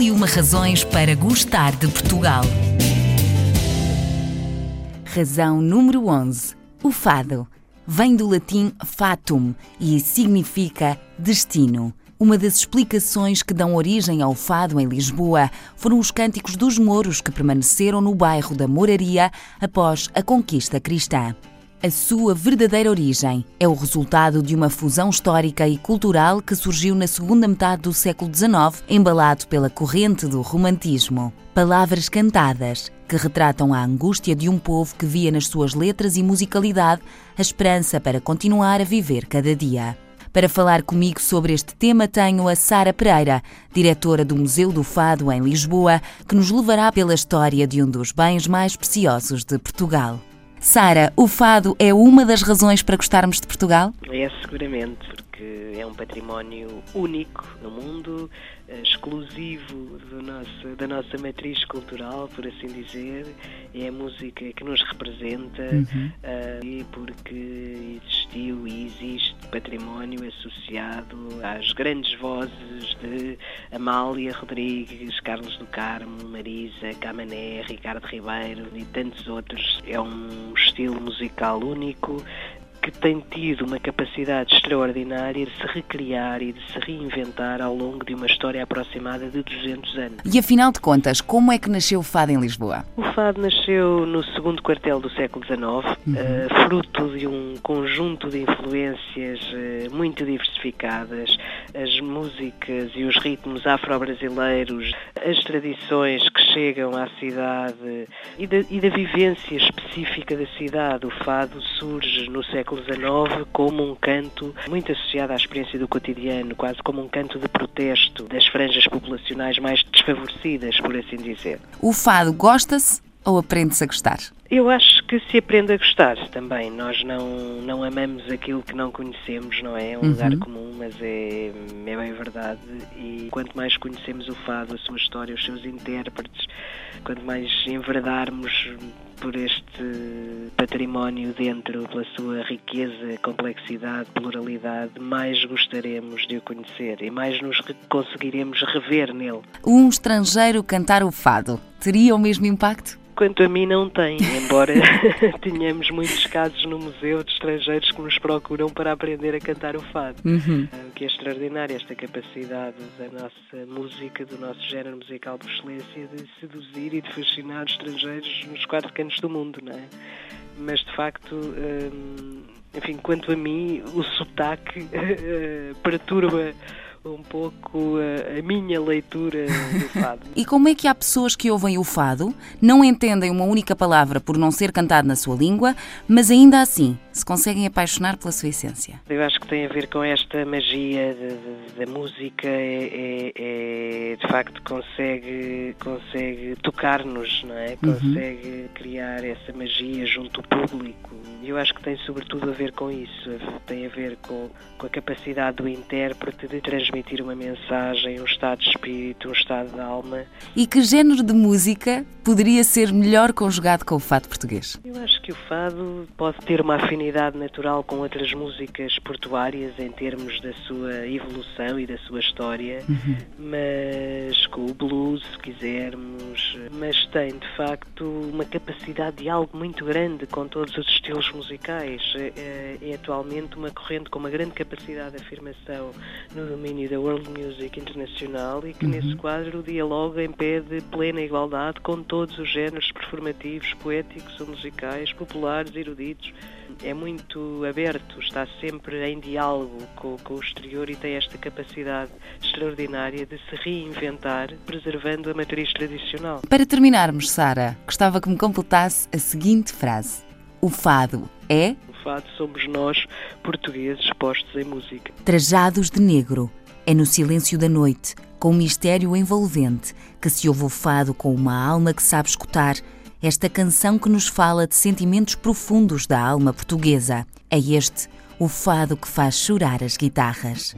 E uma razões para gostar de Portugal. Razão número 11. O fado vem do latim fatum e significa destino. Uma das explicações que dão origem ao fado em Lisboa foram os cânticos dos mouros que permaneceram no bairro da Moraria após a conquista cristã. A sua verdadeira origem é o resultado de uma fusão histórica e cultural que surgiu na segunda metade do século XIX, embalado pela corrente do romantismo. Palavras cantadas que retratam a angústia de um povo que via nas suas letras e musicalidade a esperança para continuar a viver cada dia. Para falar comigo sobre este tema, tenho a Sara Pereira, diretora do Museu do Fado em Lisboa, que nos levará pela história de um dos bens mais preciosos de Portugal. Sara, o fado é uma das razões para gostarmos de Portugal? É, seguramente, porque é um património único no mundo, eh, exclusivo nosso, da nossa matriz cultural, por assim dizer. É a música que nos representa uhum. uh, e porque existiu e existe património associado às grandes vozes de Amália Rodrigues, Carlos do Carmo, Marisa, Camané, Ricardo Ribeiro e tantos outros. É um estilo musical único que tem tido uma capacidade extraordinária de se recriar e de se reinventar ao longo de uma história aproximada de 200 anos. E afinal de contas, como é que nasceu o fado em Lisboa? O fado nasceu no segundo quartel do século XIX, uhum. uh, fruto de um conjunto de influências uh, muito diversificadas, as músicas e os ritmos afro-brasileiros, as tradições que chegam à cidade e da, e da vivência específica da cidade. O fado surge no século XIX como um canto muito associado à experiência do cotidiano, quase como um canto de protesto das franjas populacionais mais desfavorecidas, por assim dizer. O fado gosta-se ou aprende-se a gostar? Eu acho que se aprende a gostar também. Nós não, não amamos aquilo que não conhecemos, não é? É um uhum. lugar comum, mas é, é bem verdade. E quanto mais conhecemos o fado, a sua história, os seus intérpretes, quanto mais enverdarmos por este património dentro, pela sua riqueza, complexidade, pluralidade, mais gostaremos de o conhecer e mais nos conseguiremos rever nele. Um estrangeiro cantar o fado teria o mesmo impacto? Quanto a mim não tem, embora tenhamos muitos casos no museu de estrangeiros que nos procuram para aprender a cantar o fado. Uhum. Ah, o que é extraordinário, esta capacidade da nossa música, do nosso género musical por excelência, de seduzir e de fascinar os estrangeiros nos quatro cantos do mundo, não é? Mas de facto. Hum, enfim, quanto a mim, o sotaque perturba um pouco a, a, minha leitura do fado. e como é que há pessoas que ouvem o fado, não entendem uma única palavra por não ser cantado na sua língua, mas ainda assim se conseguem apaixonar pela sua essência? Eu acho que tem a ver com esta magia da música, é, é, é, de facto consegue, consegue tocar-nos, não é? Uhum. Consegue uhum. criar essa magia junto ao público. Eu acho que tem sobretudo a ver com isso, tem a ver com, com a capacidade do intérprete de transmitir uma mensagem, um estado de espírito, um estado de alma. E que género de música poderia ser melhor conjugado com o fado português? Eu acho que o fado pode ter uma afinidade natural com outras músicas portuárias em termos da sua evolução e da sua história, uhum. mas com o blues, se quisermos, mas tem de facto uma capacidade de algo muito grande com todos os estilos musicais. É, é, é atualmente uma corrente com uma grande capacidade de afirmação no domínio da world music internacional e que uhum. nesse quadro dialoga em pé de plena igualdade com todos os géneros performativos, poéticos ou musicais, populares, eruditos é muito aberto, está sempre em diálogo com, com, o exterior e tem esta capacidade extraordinária de se reinventar, preservando a matriz tradicional. Para terminarmos, Sara, gostava que me completasse a seguinte frase: O fado é. O fado somos nós, portugueses, postos em música. Trajados de negro. É no silêncio da noite, com um mistério envolvente, que se ouve o fado com uma alma que sabe escutar esta canção que nos fala de sentimentos profundos da alma portuguesa. É este o fado que faz chorar as guitarras.